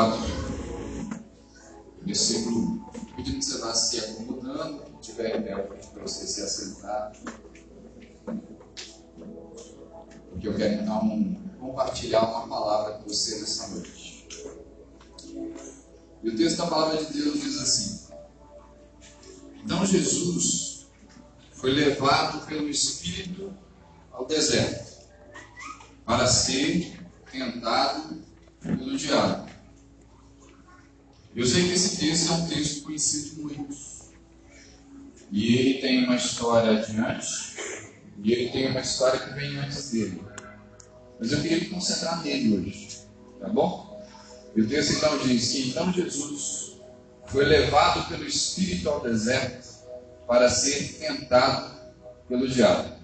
4, versículo, pedindo que você vá se acomodando, que tiver em para você se assentar. Porque eu quero então compartilhar uma palavra com você nessa noite. E o texto da palavra de Deus diz assim: Então Jesus foi levado pelo Espírito ao deserto para ser tentado pelo diabo. Eu sei que esse texto é um texto conhecido de muitos. E ele tem uma história adiante, e ele tem uma história que vem antes dele. Mas eu queria me concentrar nele hoje, tá bom? E o texto então diz que então Jesus foi levado pelo Espírito ao deserto para ser tentado pelo diabo.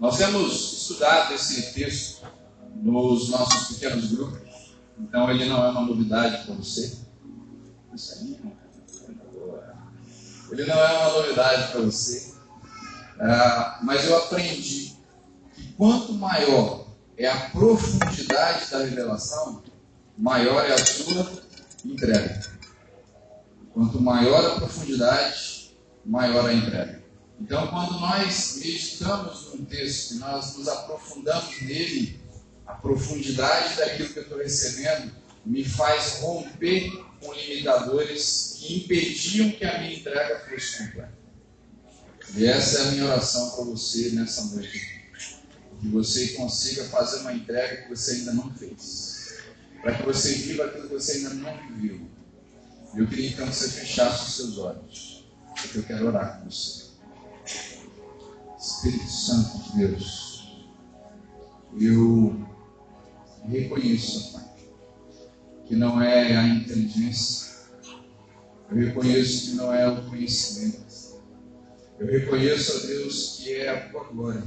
Nós temos estudado esse texto nos nossos pequenos grupos. Então ele não é uma novidade para você. Ele não é uma novidade para você. Ah, mas eu aprendi que quanto maior é a profundidade da revelação, maior é a sua entrega. Quanto maior a profundidade, maior a entrega. Então, quando nós meditamos num texto, nós nos aprofundamos nele, a profundidade daquilo que eu estou recebendo me faz romper com limitadores que impediam que a minha entrega fosse completa. E essa é a minha oração para você nessa noite. Que você consiga fazer uma entrega que você ainda não fez. Para que você viva aquilo que você ainda não viveu. Eu queria então que você fechasse os seus olhos. Porque eu quero orar com você. Espírito Santo de Deus, eu reconheço, Pai, que não é a inteligência, eu reconheço que não é o conhecimento, eu reconheço, ó Deus, que é a tua glória,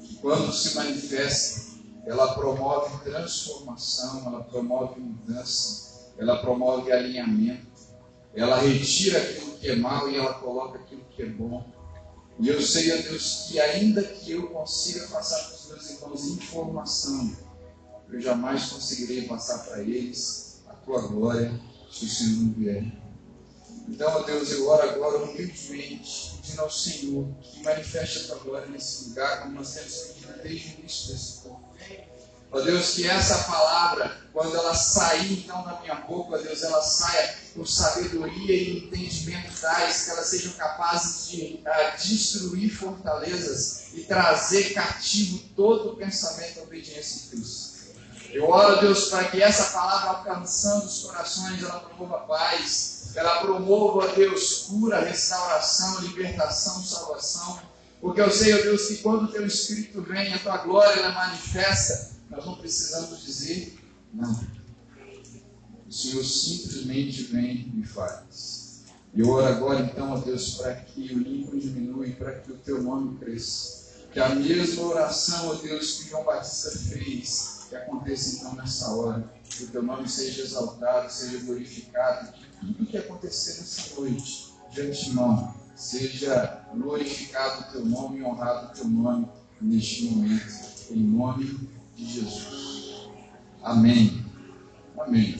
que quando se manifesta, ela promove transformação, ela promove mudança, ela promove alinhamento, ela retira aquilo que é mal e ela coloca aquilo que é bom. E eu sei, ó Deus, que ainda que eu consiga passar para os meus irmãos informação, eu jamais conseguirei passar para eles a tua glória se o Senhor não vier. Então, ó Deus, eu oro agora humildemente, pedindo ao Senhor que manifeste a tua glória nesse lugar, como nós temos pedido desde o início desse povo. Ó Deus, que essa palavra, quando ela sair então da minha boca, ó Deus, ela saia com sabedoria e entendimento tais, que elas sejam capazes de uh, destruir fortalezas e trazer cativo todo o pensamento à obediência de Cristo. Eu oro, Deus, para que essa palavra alcançando os corações, ela promova paz, ela promova, Deus, cura, restauração, libertação, salvação. Porque eu sei, ó Deus, que quando o teu Espírito vem, a tua glória ela manifesta, nós não precisamos dizer não. O Senhor simplesmente vem e faz. Eu oro agora, então, ó Deus, para que o Lincoln diminua e para que o teu nome cresça. Que a mesma oração, ó Deus, que João Batista fez, que aconteça então nessa hora. Que o teu nome seja exaltado, seja glorificado. Tudo que acontecer nessa noite, de antemão, seja glorificado o teu nome e honrado o teu nome neste momento. Em nome de Jesus. Amém. Amém.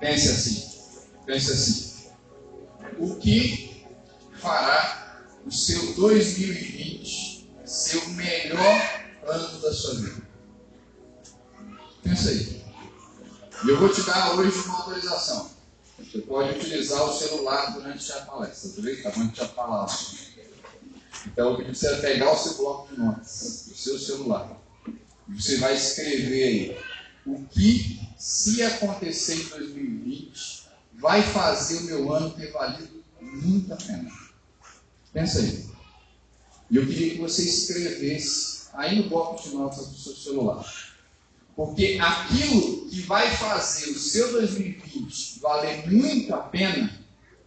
Pense assim. Pense assim. O que fará o seu 2020 ser o melhor ano da sua vida? Pensa aí. E eu vou te dar hoje uma autorização. Você pode utilizar o celular durante a palestra, tá vendo? Tá bom te falar. Então, eu pedi você pegar o seu bloco de notas, o seu celular. E você vai escrever aí o que, se acontecer em 2020, vai fazer o meu ano ter valido muito a pena. Pensa aí. E eu queria que você escrevesse aí no bloco de notas do seu celular. Porque aquilo que vai fazer o seu 2020 valer muito a pena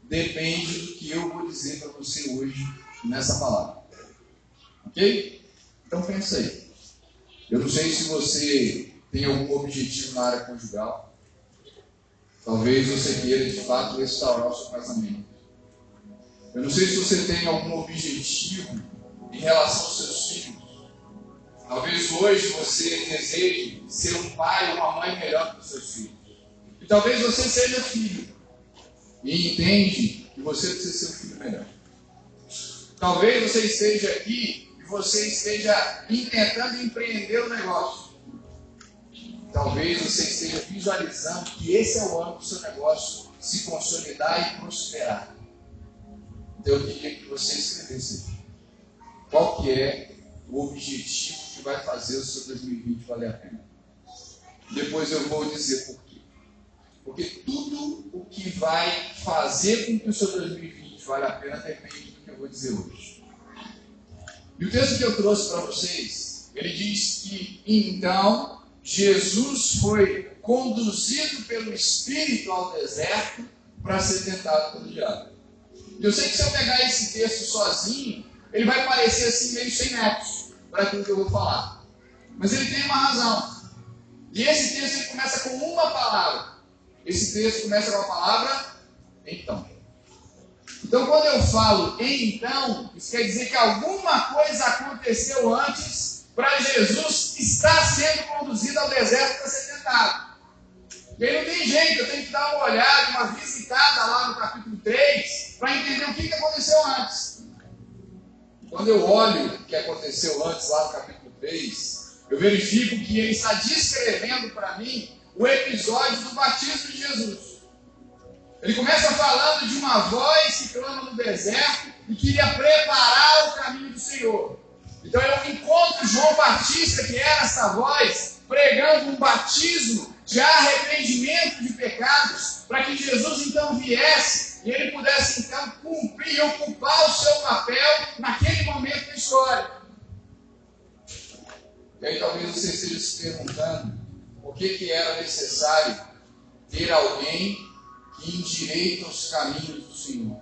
depende do que eu vou dizer para você hoje nessa palavra. Ok? Então pensa aí. Eu não sei se você tem algum objetivo na área conjugal. Talvez você queira de fato restaurar o seu casamento. Eu não sei se você tem algum objetivo em relação aos seus filhos. Talvez hoje você deseje ser um pai ou uma mãe melhor para os seus filhos. E talvez você seja filho e entende que você precisa ser um filho melhor. Talvez você esteja aqui e você esteja tentando empreender o negócio. Talvez você esteja visualizando que esse é o ano do seu negócio se consolidar e prosperar. Então eu queria que você escrevesse. Qual que é o objetivo que vai fazer o seu 2020 valer a pena? Depois eu vou dizer por quê. Porque tudo o que vai fazer com que o seu 2020 valha a pena depende do que eu vou dizer hoje. E o texto que eu trouxe para vocês, ele diz que então Jesus foi conduzido pelo Espírito ao deserto para ser tentado pelo diabo. Eu sei que se eu pegar esse texto sozinho, ele vai parecer assim meio sem netos para aquilo que eu vou falar. Mas ele tem uma razão. E esse texto ele começa com uma palavra. Esse texto começa com a palavra então. Então, quando eu falo então, isso quer dizer que alguma coisa aconteceu antes para Jesus estar sendo conduzido ao deserto para ser tentado. E aí não tem jeito, eu tenho que dar uma olhada, uma visitada lá no capítulo 3, para entender o que, que aconteceu antes. Quando eu olho o que aconteceu antes lá no capítulo 3, eu verifico que ele está descrevendo para mim o episódio do batismo de Jesus. Ele começa falando de uma voz que clama no deserto e queria preparar o caminho do Senhor. Então eu encontro João Batista, que era essa voz, pregando um batismo de arrependimento de pecados, para que Jesus então viesse e ele pudesse então cumprir e ocupar o seu papel naquele momento da história. E aí talvez você esteja se perguntando por que, que era necessário ter alguém que endireita os caminhos do Senhor.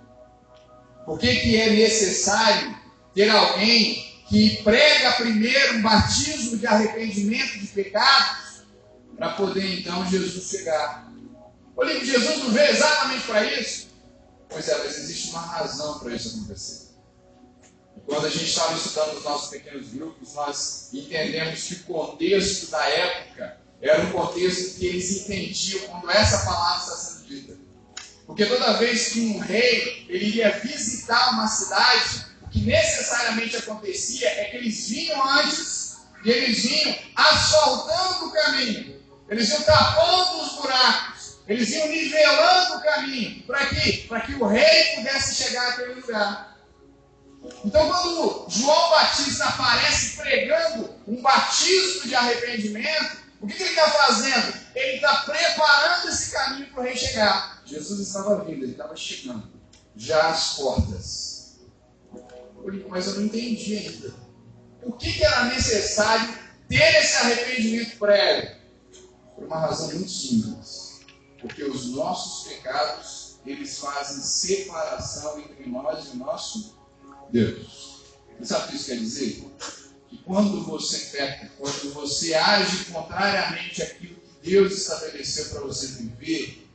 Por que, que é necessário ter alguém que prega primeiro um batismo de arrependimento de pecados para poder então Jesus chegar. Olha que Jesus não veio exatamente para isso. Pois é, mas existe uma razão para isso acontecer. quando a gente estava estudando os nossos pequenos grupos, nós entendemos que o contexto da época era um contexto que eles entendiam quando essa palavra está sendo dita. Porque toda vez que um rei ele iria visitar uma cidade, o que necessariamente acontecia é que eles vinham antes e eles vinham asfaltando o caminho. Eles iam tapando os buracos. Eles iam nivelando o caminho. Para quê? Para que o rei pudesse chegar àquele lugar. Então, quando João Batista aparece pregando um batismo de arrependimento, o que, que ele está fazendo? Ele está preparando esse caminho para o rei chegar. Jesus estava vindo, ele estava chegando. Já às portas. Mas eu não entendi ainda. Por que, que era necessário ter esse arrependimento prévio? Por uma razão muito simples. Porque os nossos pecados, eles fazem separação entre nós e o nosso Deus. Você sabe o que isso quer dizer? Que quando você peca, quando você age contrariamente àquilo que Deus estabeleceu para você viver,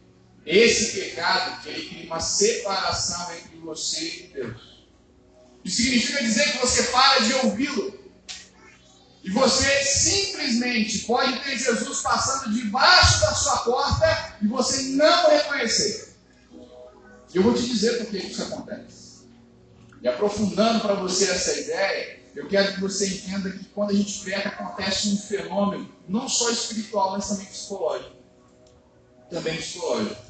esse pecado, ele cria uma separação entre você e Deus. Isso significa dizer que você para de ouvi-lo. E você simplesmente pode ter Jesus passando debaixo da sua porta e você não reconhecer. Eu vou te dizer por que isso acontece. E aprofundando para você essa ideia, eu quero que você entenda que quando a gente peca, acontece um fenômeno, não só espiritual, mas também psicológico. Também psicológico.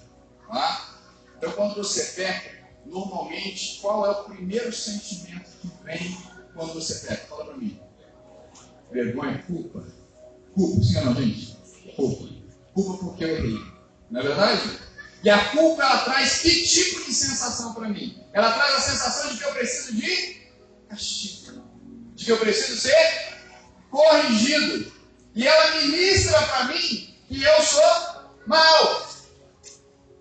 Tá? Então, quando você peca, normalmente, qual é o primeiro sentimento que vem quando você peca? Fala para mim vergonha, culpa. Culpa, sim não, gente? Culpa. Culpa porque eu errei. Não é verdade? E a culpa, ela traz que tipo de sensação para mim? Ela traz a sensação de que eu preciso de castigo. De que eu preciso ser corrigido. E ela ministra para mim que eu sou mal.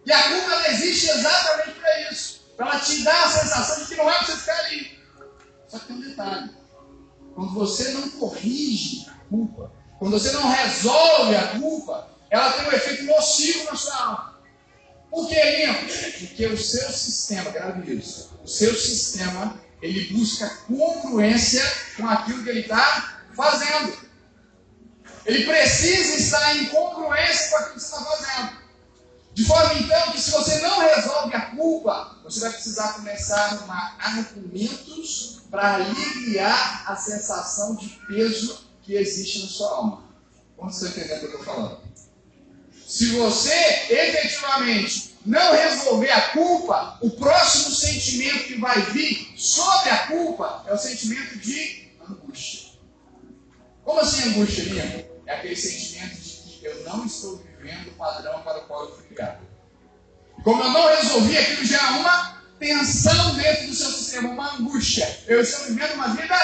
E a culpa, ela existe exatamente para isso. Para ela te dar a sensação de que não é para você ficar ali. Só que tem um detalhe. Quando você não corrige a culpa, quando você não resolve a culpa, ela tem um efeito nocivo na sua alma. Por que, Lino? Porque o seu sistema, grave isso, o seu sistema, ele busca congruência com aquilo que ele está fazendo. Ele precisa estar em congruência com aquilo que você está fazendo. De forma então que se você não resolve a culpa, você vai precisar começar a arrumar argumentos para aliviar a sensação de peso que existe na sua alma. Como você está o que eu estou falando? Se você efetivamente não resolver a culpa, o próximo sentimento que vai vir sobre a culpa é o sentimento de angústia. Como assim angústia, minha? É aquele sentimento de que eu não estou vivendo o padrão para o qual eu fui criado. Como eu não resolvi, aquilo gera uma tensão dentro do seu sistema, uma angústia. Eu estou vivendo uma vida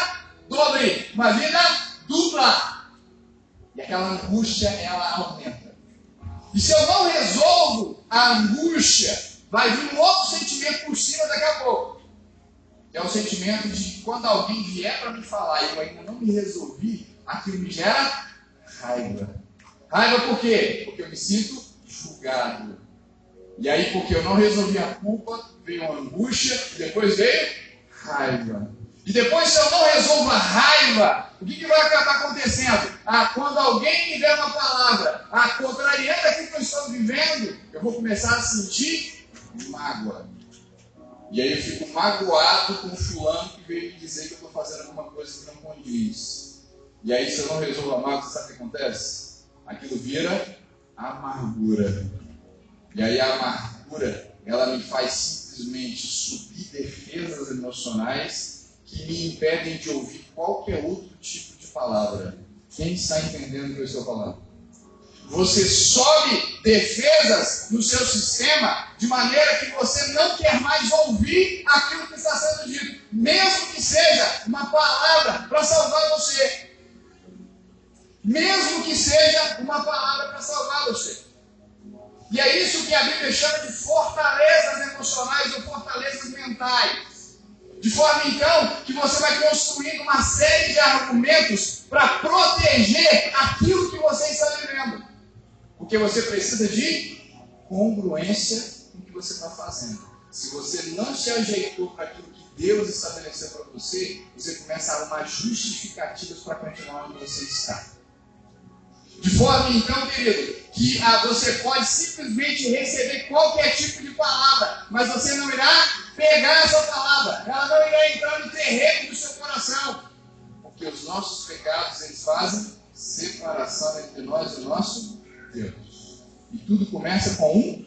dobre, uma vida dupla. E aquela angústia, ela aumenta. E se eu não resolvo a angústia, vai vir um outro sentimento por cima daqui a pouco. É o sentimento de quando alguém vier para me falar e eu ainda não me resolvi, aquilo me gera raiva. Raiva por quê? Porque eu me sinto julgado. E aí, porque eu não resolvi a culpa, veio uma angústia, e depois veio raiva. E depois, se eu não resolvo a raiva, o que, que vai acabar acontecendo? Ah, quando alguém me der uma palavra, ah, contrariando aquilo que eu estou vivendo, eu vou começar a sentir mágoa. E aí eu fico magoado com o fulano que veio me dizer que eu estou fazendo alguma coisa que não condiz. E aí, se eu não resolvo a mágoa, sabe o que acontece? Aquilo vira amargura. E aí a amargura, ela me faz simplesmente subir defesas emocionais que me impedem de ouvir qualquer outro tipo de palavra. Quem está entendendo o que eu estou falando? Você sobe defesas no seu sistema de maneira que você não quer mais ouvir aquilo que está sendo dito, mesmo que seja uma palavra para salvar você. Mesmo que seja uma palavra para salvar você. E é isso que a Bíblia chama de fortalezas emocionais ou fortalezas mentais. De forma então que você vai construindo uma série de argumentos para proteger aquilo que você está vivendo. Porque você precisa de congruência com o que você está fazendo. Se você não se ajeitou para aquilo que Deus estabeleceu para você, você começa a arrumar justificativas para continuar onde você está. De forma então, querido, que ah, você pode simplesmente receber qualquer tipo de palavra, mas você não irá pegar essa palavra, ela não irá entrar no terreno do seu coração, porque os nossos pecados eles fazem separação entre nós e o nosso Deus. E tudo começa com um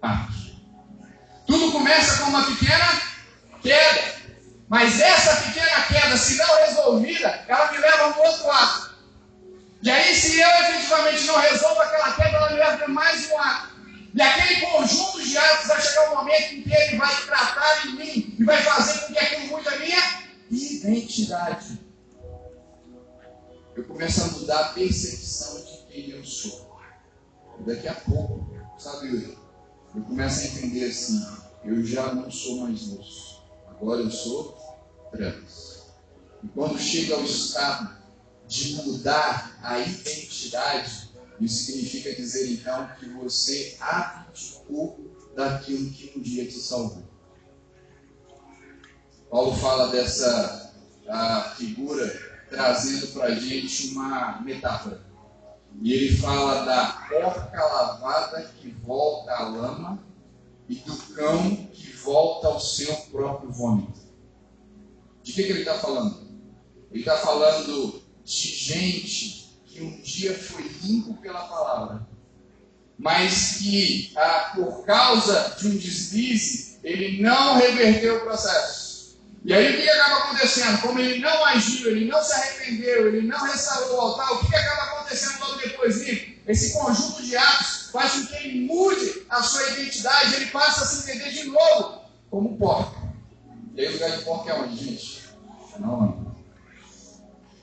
ato. Tudo começa com uma pequena queda. Mas essa pequena queda, se não resolvida, ela me leva a um outro ato. E aí, se eu efetivamente não resolvo aquela queda, ela me leva mais um ato. E aquele conjunto de atos vai chegar um momento em que ele vai tratar em mim e vai fazer com que aquilo mude a minha identidade. Eu começo a mudar a percepção de quem eu sou. E daqui a pouco, sabe, eu começo a entender assim: eu já não sou mais luz, agora eu sou trevas. E quando chega ao estado de mudar a identidade, isso significa dizer então que você abdicou daquilo que um dia te salvou. Paulo fala dessa figura trazendo para a gente uma metáfora. E ele fala da porca lavada que volta à lama e do cão que volta ao seu próprio vômito. De que, que ele está falando? Ele está falando de gente que um dia foi limpo pela palavra, mas que ah, por causa de um deslize ele não reverteu o processo. E aí o que, acaba acontecendo? Como ele não agiu, ele não se arrependeu, ele não restaurou o altar, o que, acaba acontecendo logo depois disso? Esse conjunto de atos faz com que ele mude a sua identidade, ele passa a se entender de novo como porco. E aí o lugar de porco é onde, gente? Não, não.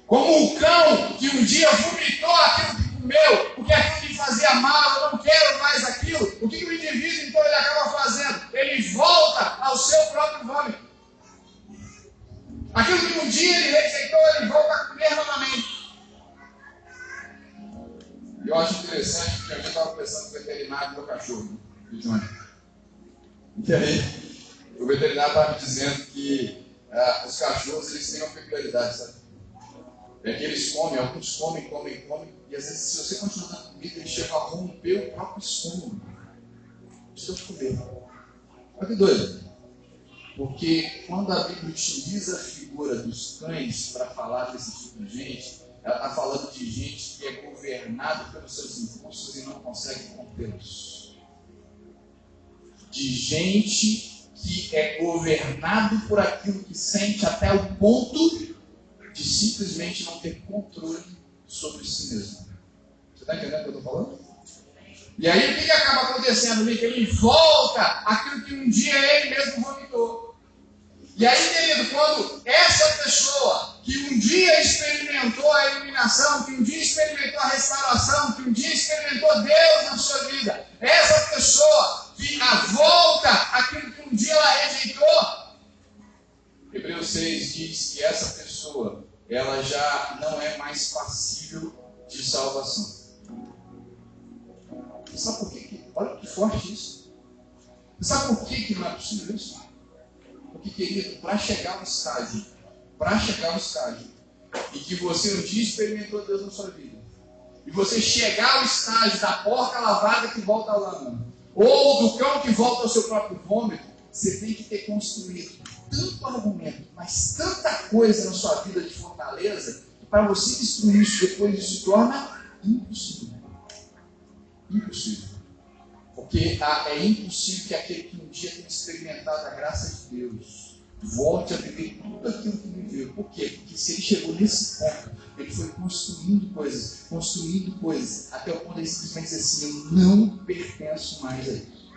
Como um cão que um dia vomitou aquilo que comeu, porque aquilo lhe fazia mal, eu não quero mais aquilo. O que, o indivíduo então ele acaba fazendo? Ele volta ao seu próprio vômito. Aquilo que um dia ele rejeitou, ele volta a comer novamente. Eu acho interessante que a gente estava pensando no veterinário do meu cachorro, do Johnny. E aí, o veterinário estava me dizendo que ah, os cachorros eles têm uma peculiaridade, sabe? É que eles comem, alguns comem, comem, comem, e às vezes, se você continuar dando comida, ele chega a romper o próprio estômago. Precisa comer. Olha que doido. Porque quando a Bíblia utiliza a figura dos cães para falar desse tipo de gente, ela está falando de gente que é governada pelos seus impulsos e não consegue contê-los. De gente que é governado por aquilo que sente até o ponto de simplesmente não ter controle sobre si mesmo. Você está entendendo o que eu estou falando? E aí o que, que acaba acontecendo? Ele volta aquilo que um dia ele mesmo vomitou. E aí, querido, quando essa pessoa que um dia experimentou a iluminação, que um dia experimentou a restauração, que um dia experimentou Deus na sua vida, essa pessoa que a volta aquilo que um dia ela rejeitou, Hebreus 6 diz que essa pessoa ela já não é mais passível de salvação. Sabe por quê? Olha que forte isso. Sabe por que, que não é possível isso? Porque, querido, para chegar ao estágio, para chegar ao estágio, e que você um dia experimentou Deus na sua vida, e você chegar ao estágio da porca lavada que volta à lama, ou do cão que volta ao seu próprio vômito, você tem que ter construído tanto argumento, mas tanta coisa na sua vida de fortaleza, que para você destruir isso depois isso se torna impossível. Impossível. Porque é impossível que aquele que um dia tenha experimentado a graça de Deus volte a viver tudo aquilo que viveu. Por quê? Porque se ele chegou nesse ponto, ele foi construindo coisas, construindo coisas, até o ponto ele simplesmente dizer assim: Eu não pertenço mais a isso.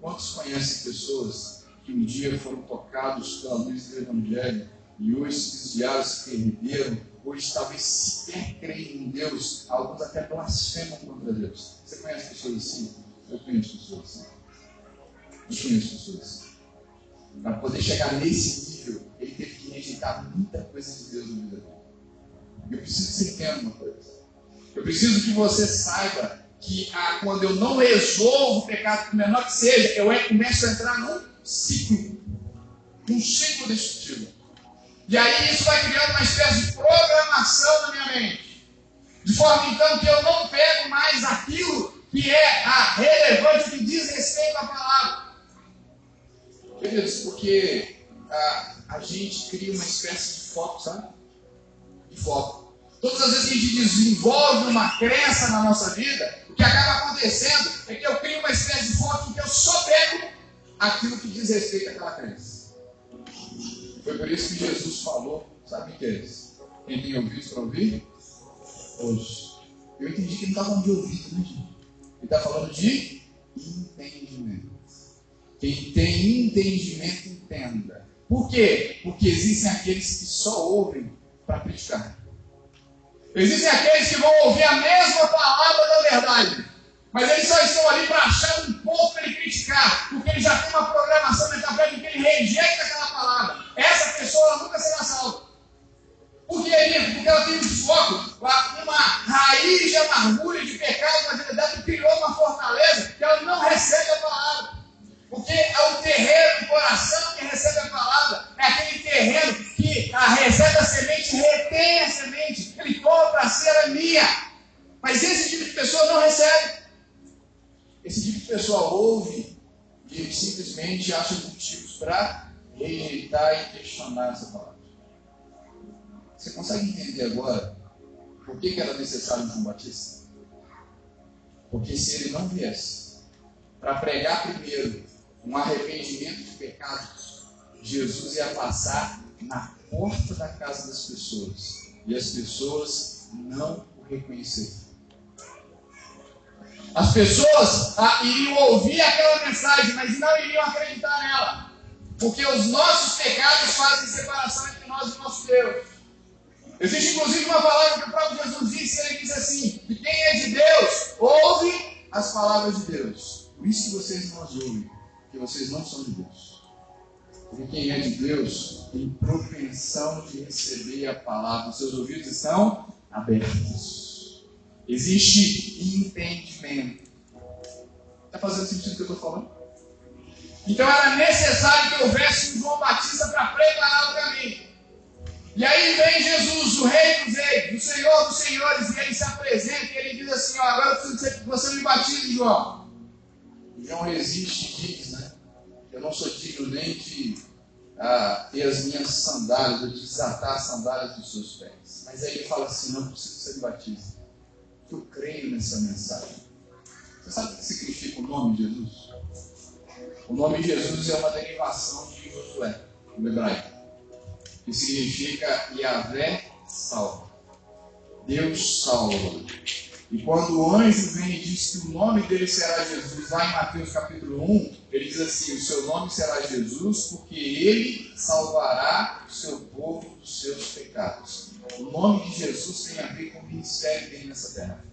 Quantos conhecem pessoas que um dia foram tocados pela luz do Evangelho e hoje se desviaram, se perderam, hoje talvez sequer creem em Deus, alguns até blasfemam contra Deus. Você conhece pessoas assim? Eu conheço pessoas assim. Eu conheço pessoas assim. Para poder chegar nesse nível, ele teve que rejeitar muita coisa de Deus na vida dele. Eu preciso que você entenda uma coisa. Eu preciso que você saiba que ah, quando eu não resolvo o pecado, por menor que seja, eu começo a entrar num ciclo. Um ciclo destrutivo. E aí isso vai criando uma espécie de programação na minha mente. De forma então que eu não pego mais aquilo que é a relevante que diz respeito à palavra. Queridos, porque a, a gente cria uma espécie de foco, sabe? De foco. Todas as vezes que a gente desenvolve uma crença na nossa vida, o que acaba acontecendo é que eu crio uma espécie de foco em que eu só pego aquilo que diz respeito àquela crença. Foi por isso que Jesus falou, sabe o que é isso? Quem tem ouvido para ouvir? Hoje. Eu entendi que não estava falando de ouvido, né, gente? Ele está falando de entendimento. Quem tem entendimento, entenda. Por quê? Porque existem aqueles que só ouvem para criticar. Existem aqueles que vão ouvir a mesma palavra da verdade, mas eles só estão ali para achar um ponto para ele criticar, porque ele já tem uma programação mental que ele rejeita aquela palavra. Essa pessoa nunca será salva. Por que isso? Porque ela tem um foco, uma raiz de amargura, de pecado na vida dela, que criou uma fortaleza que ela não recebe a palavra. Porque é o terreno do coração que recebe a palavra, é aquele terreno que a recebe a semente, retém a semente, ele toma para ser a minha. Mas esse tipo de pessoa não recebe. Esse tipo de pessoa ouve e simplesmente acha motivos para rejeitar e questionar essa palavra. Você consegue entender agora por que, que era necessário João Batista? Porque se ele não viesse para pregar primeiro um arrependimento de pecados, Jesus ia passar na porta da casa das pessoas e as pessoas não o reconheceriam. As pessoas ah, iriam ouvir aquela mensagem, mas não iriam acreditar nela, porque os nossos pecados fazem separação entre nós e nosso Deus. Existe inclusive uma palavra que o próprio Jesus disse, ele diz assim: que quem é de Deus, ouve as palavras de Deus. Por isso que vocês não as ouvem, porque vocês não são de Deus. Porque quem é de Deus tem propensão de receber a palavra, os seus ouvidos estão abertos. Existe entendimento. Está fazendo sentido o que eu estou falando? Então era necessário que houvesse um João Batista para preparar o caminho. E aí vem Jesus, o Rei dos Reis, o Senhor dos Senhores, e ele se apresenta e ele diz assim: ó, agora eu preciso que você me batize, João. João resiste e diz, né? Eu não sou digno nem de ah, ter as minhas sandálias, de desatar as sandálias dos seus pés. Mas aí ele fala assim: não preciso ser batido. Eu creio nessa mensagem. Você sabe o que significa o nome de Jesus? O nome de Jesus é uma derivação de Josué, no hebraico que significa Yahvé salva. Deus salva. E quando o anjo vem e diz que o nome dele será Jesus, lá em Mateus capítulo 1, ele diz assim: O seu nome será Jesus, porque ele salvará o seu povo dos seus pecados. O nome de Jesus tem a ver com o ministério dele nessa terra.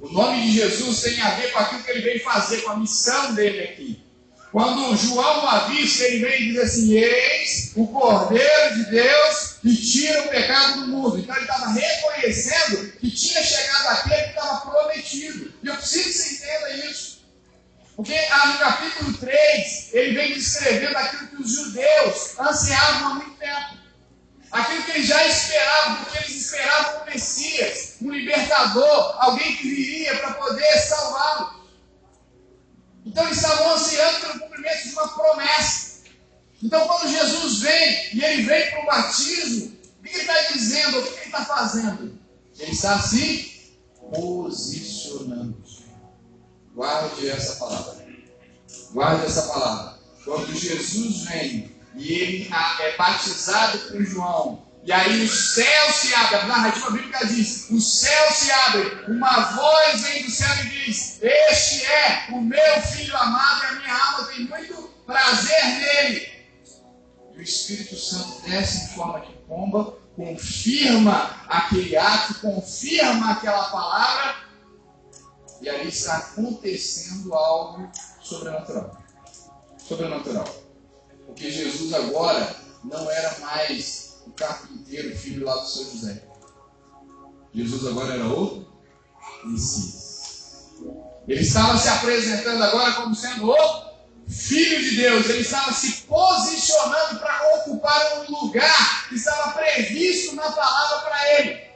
O nome de Jesus tem a ver com aquilo que ele veio fazer, com a missão dele aqui. Quando João avista, ele vem e diz assim: Eis o Cordeiro de Deus que tira o pecado do mundo. Então ele estava reconhecendo que tinha chegado aquele que estava prometido. E eu preciso que você entenda isso. Porque ah, no capítulo 3, ele vem descrevendo aquilo que os judeus ansiavam há muito tempo. Aquilo que eles já esperavam, porque eles esperavam o Messias, um libertador, alguém que viria para poder salvá-los. Então eles estavam ansiando pelo cumprimento de uma promessa. Então quando Jesus vem e ele vem para o batismo, o que ele está dizendo? O que ele está fazendo? Ele está se posicionando. Guarde essa palavra. Guarde essa palavra. Quando Jesus vem e ele é batizado por João, e aí o céu se abre, a narrativa bíblica diz: o céu se abre, uma voz vem do céu e diz: Este é o meu filho amado, e a minha alma tem muito prazer nele. E o Espírito Santo desce em forma de pomba, confirma aquele ato, confirma aquela palavra, e ali está acontecendo algo sobrenatural. Sobrenatural. Porque Jesus agora não era mais o carpinteiro, filho lá do seu José. Jesus agora era o Messias. Ele estava se apresentando agora como sendo o Filho de Deus. Ele estava se posicionando para ocupar um lugar que estava previsto na palavra para ele.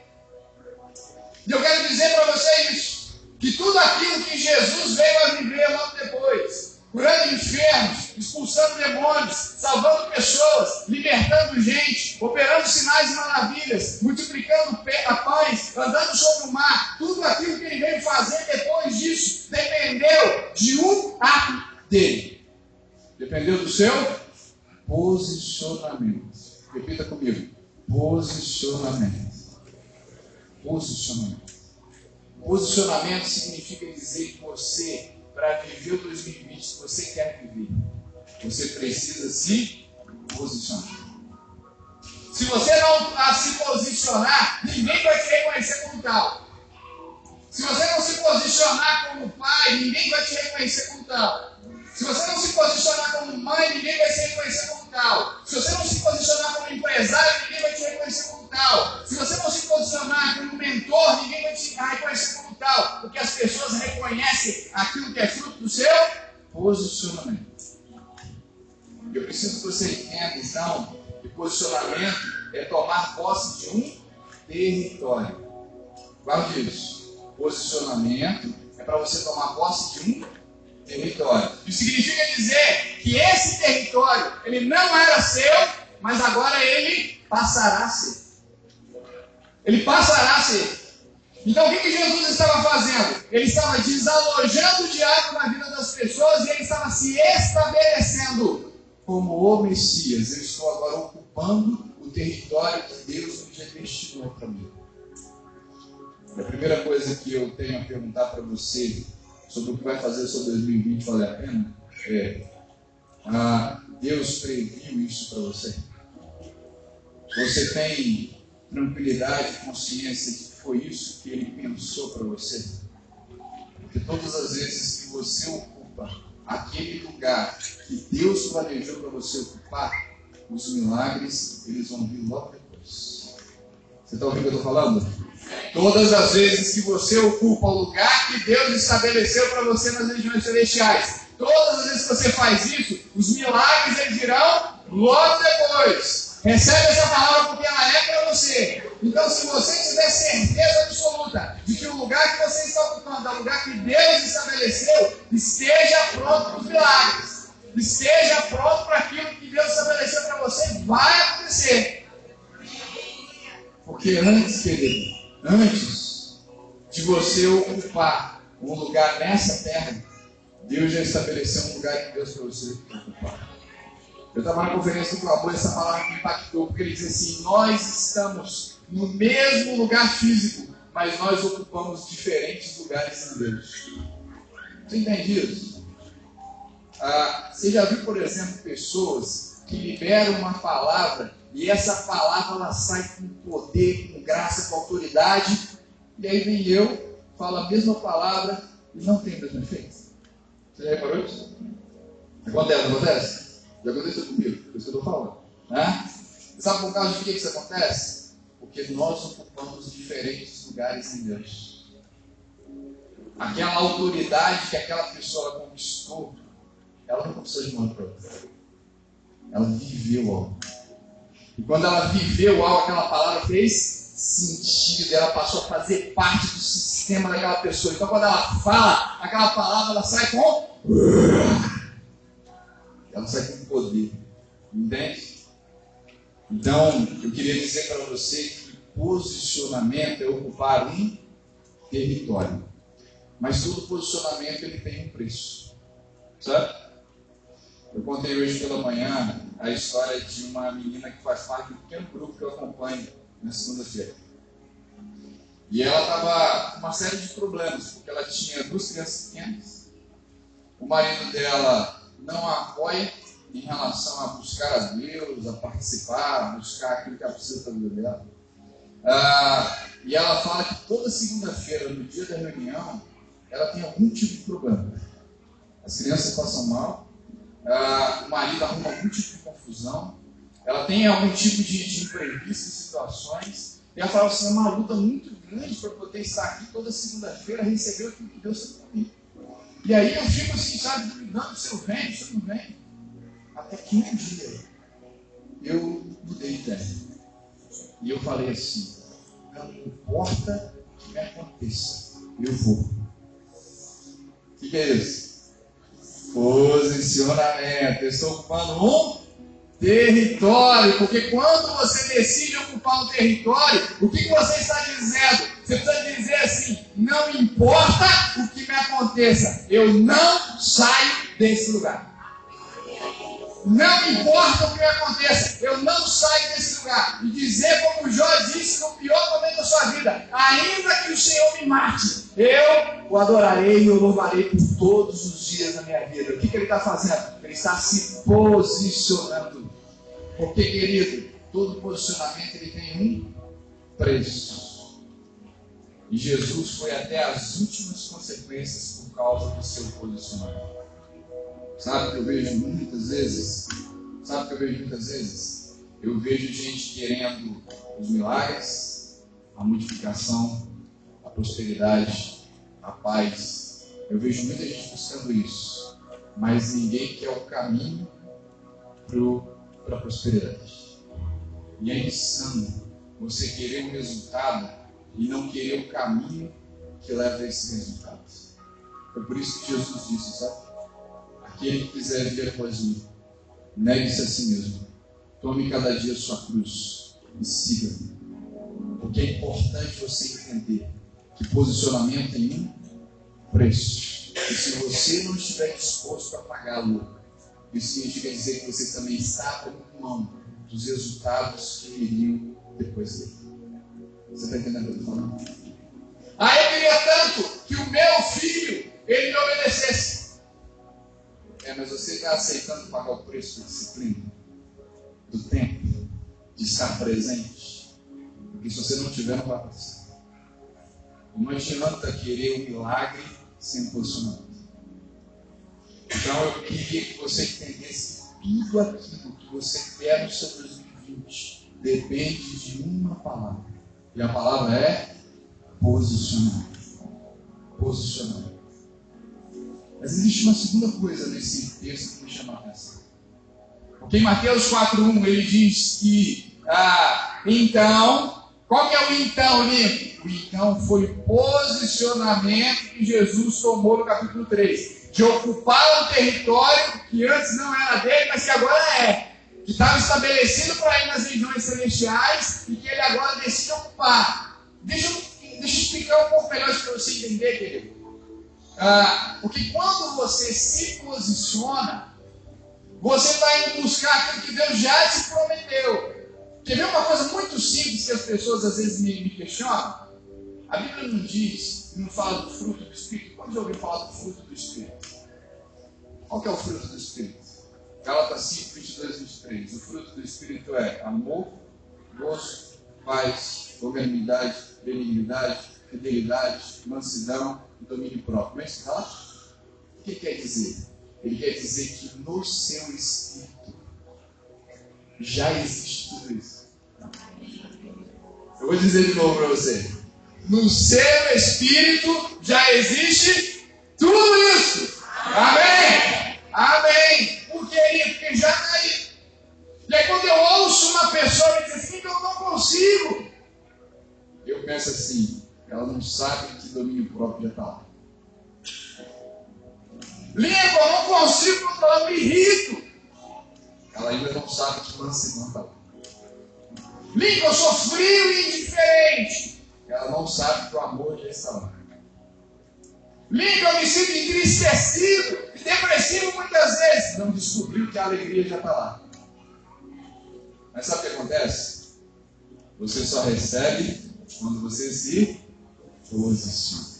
E eu quero dizer para você isso: que tudo aquilo que Jesus veio a viver logo depois, curando enfermos, expulsando demônios, salvando pessoas, libertando gente, operando sinais e maravilhas, multiplicando pães, andando sobre o mar. Tudo aquilo que ele veio fazer depois disso dependeu de um ato dele. Dependeu do seu posicionamento. Repita comigo: posicionamento. Posicionamento. Posicionamento significa dizer que você para viver o 2020 se você quer viver, você precisa se posicionar. Se você não se posicionar, ninguém vai te reconhecer como tal. Se você não se posicionar como pai, ninguém vai te reconhecer como tal. Se você não se posicionar como mãe, ninguém vai te reconhecer como tal. Se você não se posicionar como empresário, ninguém vai te reconhecer como tal. Se você não se posicionar como mentor, ninguém vai te reconhecer como Porque as pessoas reconhecem aquilo que é fruto do seu posicionamento. Eu preciso que você entenda, então, que posicionamento é tomar posse de um território. Guarde isso. Posicionamento é para você tomar posse de um território. Isso significa dizer que esse território, ele não era seu, mas agora ele passará a ser. Ele passará a ser. Então o que, que Jesus estava fazendo? Ele estava desalojando o diabo na vida das pessoas e ele estava se estabelecendo como o Messias. Eu estou agora ocupando o território que Deus me destinou para mim. A primeira coisa que eu tenho a perguntar para você sobre o que vai fazer sobre 2020 valer a pena é: ah, Deus previu isso para você? Você tem tranquilidade consciência de foi isso que Ele pensou para você? Porque todas as vezes que você ocupa aquele lugar que Deus planejou para você ocupar, os milagres eles vão vir logo depois. Você está ouvindo o que eu estou falando? Todas as vezes que você ocupa o lugar que Deus estabeleceu para você nas regiões celestiais, todas as vezes que você faz isso, os milagres eles virão logo depois. Recebe essa palavra porque ela é para você. Então, se você tiver certeza absoluta de que o lugar que você está ocupando é o lugar que Deus estabeleceu, esteja pronto para os milagres. Esteja pronto para aquilo que Deus estabeleceu para você, vai acontecer. Porque antes, querido, antes de você ocupar um lugar nessa terra, Deus já estabeleceu um lugar em Deus para você. Eu estava na conferência do clamor, essa palavra me impactou, porque ele diz assim: Nós estamos no mesmo lugar físico, mas nós ocupamos diferentes lugares em Deus. Você entende isso? Ah, você já viu, por exemplo, pessoas que liberam uma palavra e essa palavra ela sai com poder, com graça, com autoridade, e aí vem eu, falo a mesma palavra e não tem o mesmo efeito? Você já reparou isso? Acontece, acontece? Já aconteceu comigo, por isso que eu estou falando. Né? Sabe por causa de que isso acontece? Porque nós ocupamos diferentes lugares em Deus. Aquela autoridade que aquela pessoa conquistou, ela não conquistou de uma para outra. Ela viveu algo. E quando ela viveu algo, aquela palavra fez sentido, ela passou a fazer parte do sistema daquela pessoa. Então, quando ela fala, aquela palavra ela sai com ela sai com poder. Entende? Então, eu queria dizer para você que posicionamento é ocupar um território. Mas todo posicionamento ele tem um preço. Sabe? Eu contei hoje pela manhã a história de uma menina que faz parte um pequeno grupo que eu acompanho na segunda-feira. E ela estava com uma série de problemas, porque ela tinha duas crianças pequenas. O marido dela não apoia em relação a buscar a Deus, a participar, a buscar aquilo que ela precisa para a vida dela. Ah, e ela fala que toda segunda-feira, no dia da reunião, ela tem algum tipo de problema. As crianças passam mal, ah, o marido arruma algum tipo de confusão, ela tem algum tipo de, de em situações, e ela fala assim: é uma luta muito grande para poder estar aqui toda segunda-feira, receber aquilo que Deus tem para mim. E aí eu fico assim, sabe, duvidando se eu venho, se eu não venho. Até que um dia eu mudei de ideia. E eu falei assim, não importa o que me aconteça, eu vou. O que, que é isso? Posicionamento. Eu estou ocupando um território. Porque quando você decide ocupar um território, o que, que você está dizendo? Você precisa dizer assim: não importa o que me aconteça, eu não saio desse lugar. Não importa o que aconteça, eu não saio desse lugar. E dizer como Jó disse no pior momento da sua vida: ainda que o Senhor me mate, eu o adorarei e o louvarei por todos os dias da minha vida. O que, que ele está fazendo? Ele está se posicionando. Porque, querido, todo posicionamento ele tem um preço. E Jesus foi até as últimas consequências por causa do seu posicionamento. Sabe o que eu vejo muitas vezes? Sabe o que eu vejo muitas vezes? Eu vejo gente querendo os milagres, a multiplicação, a prosperidade, a paz. Eu vejo muita gente buscando isso, mas ninguém quer o caminho para a prosperidade. E é insano você querer um resultado e não querer o caminho que leva a esse resultado. Foi por isso que Jesus disse, sabe? Aquele que quiser vir após mim, negue-se a si mesmo. Tome cada dia sua cruz e siga-me. Porque é importante você entender que posicionamento tem um preço. E se você não estiver disposto a pagá-lo, isso significa dizer que você também está abrindo mão dos resultados que viriam depois dele. Você está entendendo o que eu estou falando? Ah, eu queria tanto que o meu filho, ele me obedecesse. É, mas você está aceitando pagar o preço da disciplina, do tempo, de estar presente. Porque se você não tiver, não vai acontecer. Não adianta querer um milagre sem posicionamento. Então eu queria que você entendesse tudo aquilo que você quer no seu 2020 depende de uma palavra. E a palavra é posicionamento. Posicionamento. Mas existe uma segunda coisa nesse texto que me chama a atenção. Porque em Mateus 4.1 ele diz que, ah, então, qual que é o então, Nico? O então foi o posicionamento que Jesus tomou no capítulo 3. De ocupar um território que antes não era dele, mas que agora é. Que estava estabelecido para ele nas regiões celestiais e que ele agora decide ocupar. Deixa eu, deixa eu explicar um pouco melhor para você entender, querido. Ah, porque quando você se posiciona, você vai indo buscar aquilo que Deus já te prometeu. Quer ver uma coisa muito simples que as pessoas às vezes me, me questionam? A Bíblia não diz, não fala do fruto do Espírito. Quando já ouviu falar do fruto do Espírito? Qual que é o fruto do Espírito? Gálatas 5, 22 23. O fruto do Espírito é amor, gozo, paz, longanimidade, benignidade, fidelidade, mansidão, domínio próprio. Mas fala, o que quer dizer? Ele quer dizer que no seu espírito já existe tudo isso. Eu vou dizer de novo para você. No seu espírito já existe tudo isso. Amém? Amém. Por que Porque já aí. E aí quando eu ouço uma pessoa me dizer assim, eu não consigo. Eu penso assim, ela não sabe que domínio próprio já está lá. Língua, eu não consigo eu me irrito. Ela ainda não sabe que mansidão está lá. Língua, eu sou frio e indiferente. Ela não sabe que o amor já está lá. Língua, eu me sinto entristecido Não descobriu que a alegria já está lá. Mas sabe o que acontece? Você só recebe quando você se posiciona.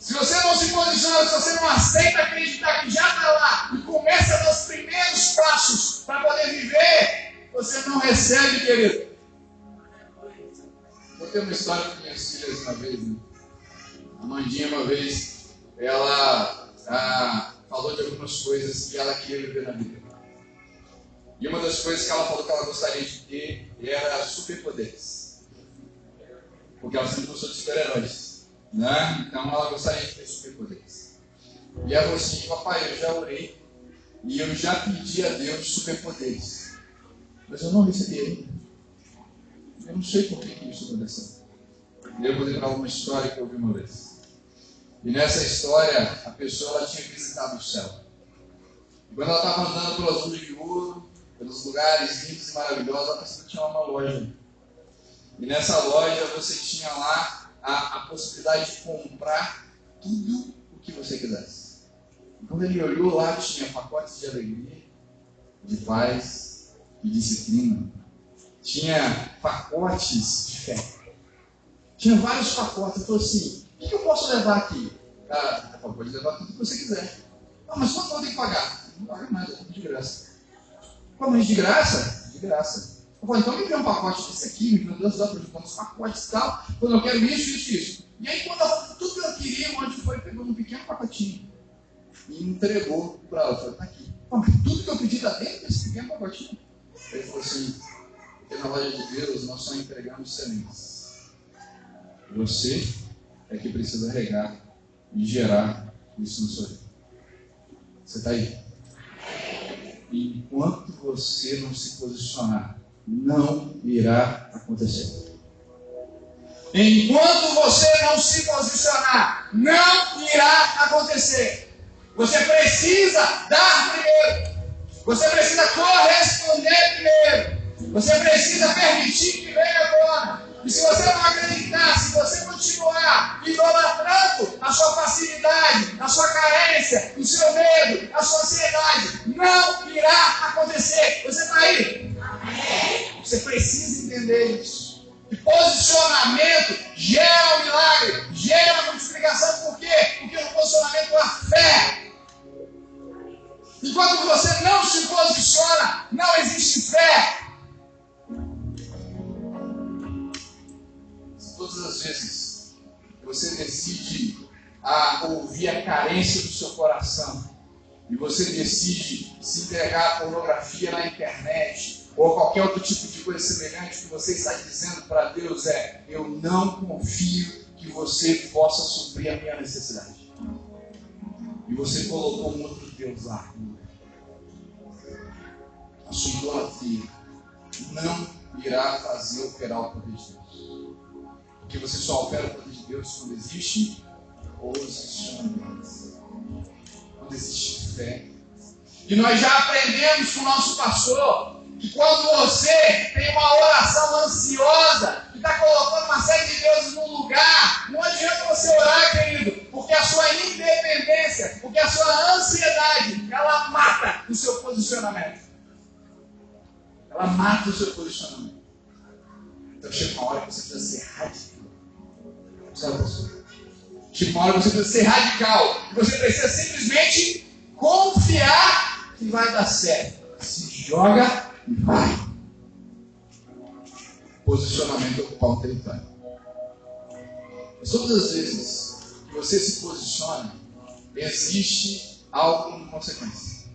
Se você não se posiciona, se você não aceita acreditar que já está lá e começa a dar os primeiros passos para poder viver, você não recebe, querido. Vou ter uma história com minhas filhas uma vez. Né? A Mandinha, uma vez, ela ah, falou de algumas coisas que ela queria viver na vida. E uma das coisas que ela falou que ela gostaria de ter era superpoderes porque ela sempre gostou de super-heróis. Né? Então ela gostaria de ter superpoderes. E ela falou assim: Papai, eu já orei e eu já pedi a Deus superpoderes, mas eu não recebi ainda. Eu não sei por que isso aconteceu. Eu vou lembrar uma história que eu ouvi uma vez. E nessa história, a pessoa ela tinha visitado o céu. E quando ela estava andando pelas ruas de ouro, pelos lugares lindos e maravilhosos, ela pensou que tinha uma loja e nessa loja você tinha lá a, a possibilidade de comprar tudo o que você quisesse. Quando ele olhou lá, tinha pacotes de alegria, de paz, de disciplina. Tinha pacotes de fé. Tinha vários pacotes. Ele falou assim: o que eu posso levar aqui? Ah, pode levar tudo que você quiser. Ah, mas quanto eu tenho que pagar? Não paga nada, é de graça. Como é de graça? De graça. Eu falei, então me dê um pacote desse aqui, me deu dois outros pacotes e tal. Quando eu quero isso, isso, isso. E aí, quando ela, tudo que eu queria, onde foi, pegou um pequeno pacotinho e entregou para ela. Falei, tá aqui. mas tudo que eu pedi está dentro desse pequeno pacotinho. Ele falou assim, porque na loja de Deus nós só entregamos sementes. Você é que precisa regar e gerar isso no seu vida. Você está aí? enquanto você não se posicionar não irá acontecer. Enquanto você não se posicionar, não irá acontecer. Você precisa dar primeiro. Você precisa corresponder primeiro. Você precisa permitir que venha agora. E se você não acreditar, se você continuar idolatrando a sua facilidade, a sua carência, o seu medo, a sua ansiedade, não irá acontecer. Você está aí? Você precisa entender isso. E posicionamento gera um milagre, gera multiplicação. Por quê? Porque no posicionamento há fé. Enquanto você não se posiciona, não existe fé. Todas as vezes você decide a ouvir a carência do seu coração e você decide se entregar à pornografia na internet, ou qualquer outro tipo de coisa semelhante que você está dizendo para Deus é: eu não confio que você possa suprir a minha necessidade. E você colocou um outro Deus lá. sua idolatria não irá fazer operar o poder de Deus. Porque você só opera o poder de Deus quando existe posicionamento, quando existe fé. E nós já aprendemos com o nosso pastor que quando você tem uma oração ansiosa, que está colocando uma série de deuses num lugar, não adianta você orar, querido, porque a sua independência, porque a sua ansiedade, ela mata o seu posicionamento. Ela mata o seu posicionamento. Então chega uma hora que você precisa ser radical. Sabe? Chega uma hora você precisa ser radical. E você precisa simplesmente confiar que vai dar certo. Se joga e vai. Posicionamento ocupar um território. Mas todas as vezes que você se posiciona, existe algo em consequência.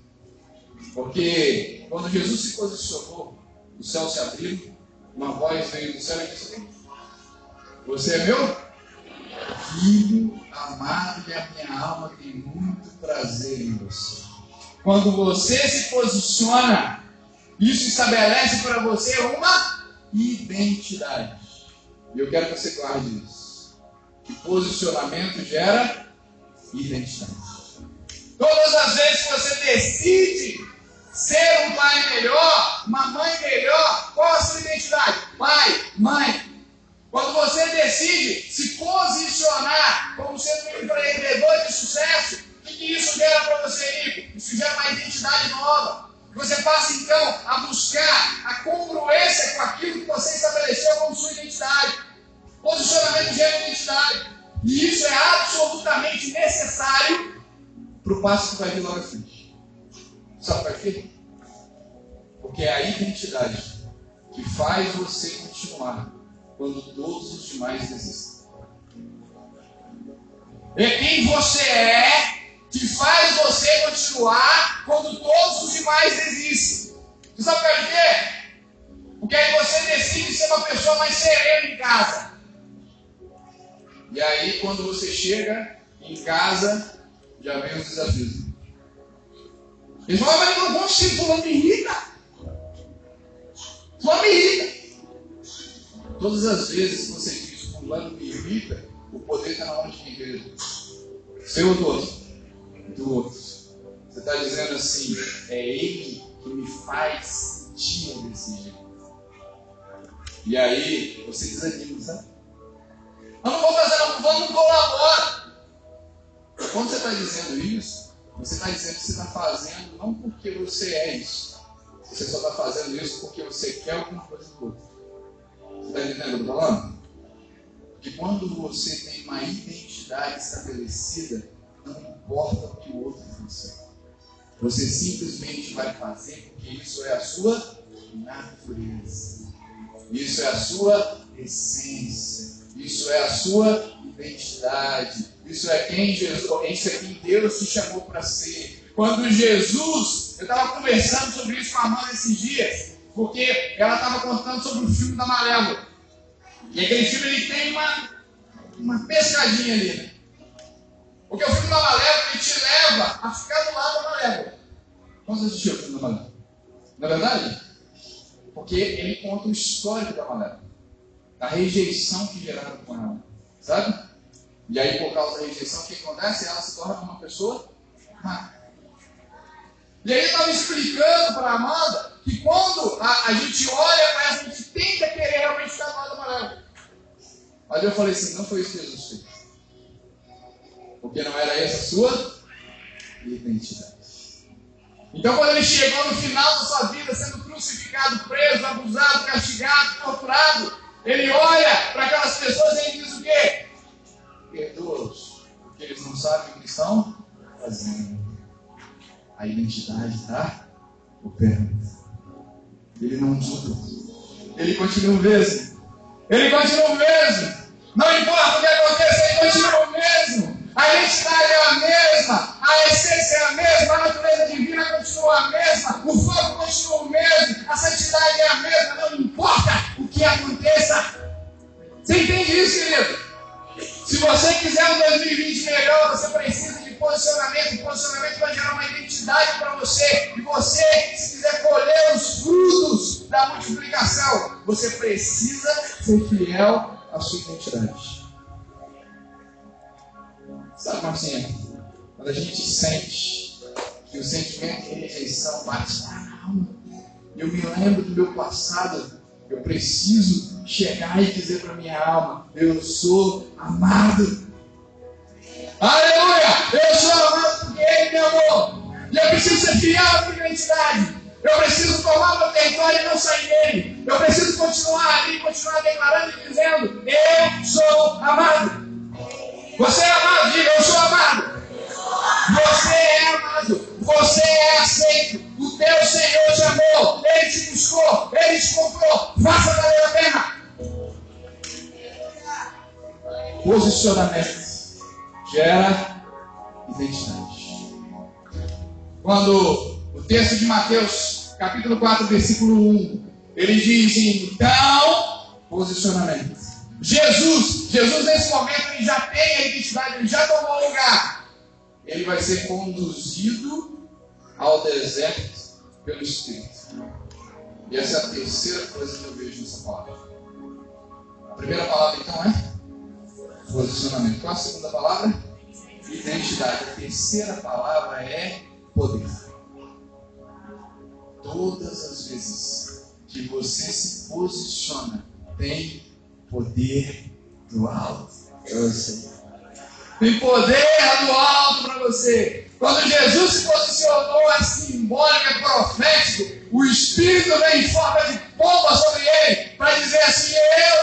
Porque quando Jesus se posicionou, o céu se abriu, uma voz veio do céu e disse: Você é meu filho amado e a minha alma tem muito prazer em você. Quando você se posiciona, isso estabelece para você uma identidade. E eu quero que você guarde isso. Que posicionamento gera identidade. Todas as vezes que você decide ser um pai melhor, uma mãe melhor, qual a sua identidade? Pai, mãe. Quando você decide se posicionar como sendo um empreendedor de sucesso, o que isso gera para você, Nico? Isso gera uma identidade nova. Você passa então a buscar a congruência com aquilo que você estabeleceu como sua identidade. Posicionamento gera identidade. E isso é absolutamente necessário para o passo que vai vir logo à frente. Sabe para quê? Porque é a identidade que faz você continuar quando todos os demais desistem. É quem você é que faz você continuar quando todos os demais desistem. Você sabe por quê? Porque aí você decide ser uma pessoa mais serena em casa. E aí, quando você chega em casa, já vem os desafios. Eles falam, mas eu não consigo, fulano me irrita. Fulano me irrita. Todas as vezes que você diz, fulano me irrita, o poder está na mão de quem, querido? Seu do outro? Do outro. Você está dizendo assim, é ele que me faz sentir desse jeito. E aí, você desanima, sabe? Eu não vou fazer, não, vou, não colabora. Quando você está dizendo isso, você está dizendo que você está fazendo não porque você é isso. Você só está fazendo isso porque você quer alguma coisa do outro. Está entendendo o que eu estou falando? Que quando você tem uma identidade estabelecida, não importa o que o outro faça. Você simplesmente vai fazer porque isso é a sua natureza. Isso é a sua essência. Isso é a sua identidade. Isso é quem Jesus, isso é quem Deus te chamou para ser. Quando Jesus, eu estava conversando sobre isso com a Amanda esses dias, porque ela estava contando sobre o filme da Malévola. E aquele filme ele tem uma, uma pescadinha ali. Né? Porque o filme da Malévola ele te leva a ficar do lado da Malévola. Vamos assistir o filme da Malévola? Não é verdade? Porque ele conta o histórico da Malévola. A rejeição que geraram com ela. Sabe? E aí, por causa da rejeição, o que acontece? Ela se torna uma pessoa má. E aí, eu estava explicando para a Amanda que quando a, a gente olha para a gente tenta querer realmente ficar do lado da Malévola. Mas eu falei assim: não foi isso que Jesus fez. Porque não era essa a sua identidade. Então, quando ele chegou no final da sua vida, sendo crucificado, preso, abusado, castigado, torturado, ele olha para aquelas pessoas e ele diz o quê? Perdoa-os, porque eles não sabem o que estão fazendo. A identidade está operando. Ele não muda. Ele continua o mesmo. Ele continua o mesmo. Não importa o que aconteça, ele continua o mesmo. A identidade é a mesma, a essência é a mesma, a natureza divina continua a mesma, o fogo continua o mesmo, a santidade é a mesma, não importa o que aconteça. Você entende isso, querido? Se você quiser um 2020 melhor, você precisa de posicionamento. Posicionamento vai gerar uma identidade para você. E você, se quiser colher os frutos da multiplicação, você precisa ser fiel à sua identidade. Sabe, Marcinha? Quando a gente sente que o sentimento de rejeição bate na alma, eu me lembro do meu passado, eu preciso chegar e dizer para minha alma: eu sou amado. Aleluia! Eu sou amado porque Ele me amou. E eu preciso ser fiel à minha identidade. Eu preciso tomar meu território e não sair dele. Eu preciso continuar ali, continuar declarando e dizendo: Eu sou amado. Você é amado, diga: Eu sou amado. Você é amado. Você é aceito. O teu Senhor te amou. Ele te buscou. Ele te comprou. Faça valer a pena. Posicionamento gera identidade. Quando o texto de Mateus, capítulo 4, versículo 1, ele diz: então, posicionamento. Jesus, Jesus nesse momento ele já tem a identidade, ele já tomou lugar. Ele vai ser conduzido ao deserto pelo Espírito. E essa é a terceira coisa que eu vejo nessa palavra. A primeira palavra então é Posicionamento. Qual a segunda palavra? Identidade. A terceira palavra é poder. Todas as vezes que você se posiciona, tem poder do alto para você. Tem poder do alto para você. Quando Jesus se posicionou, é simbólico, é profético. O Espírito vem em forma de pomba sobre ele para dizer assim: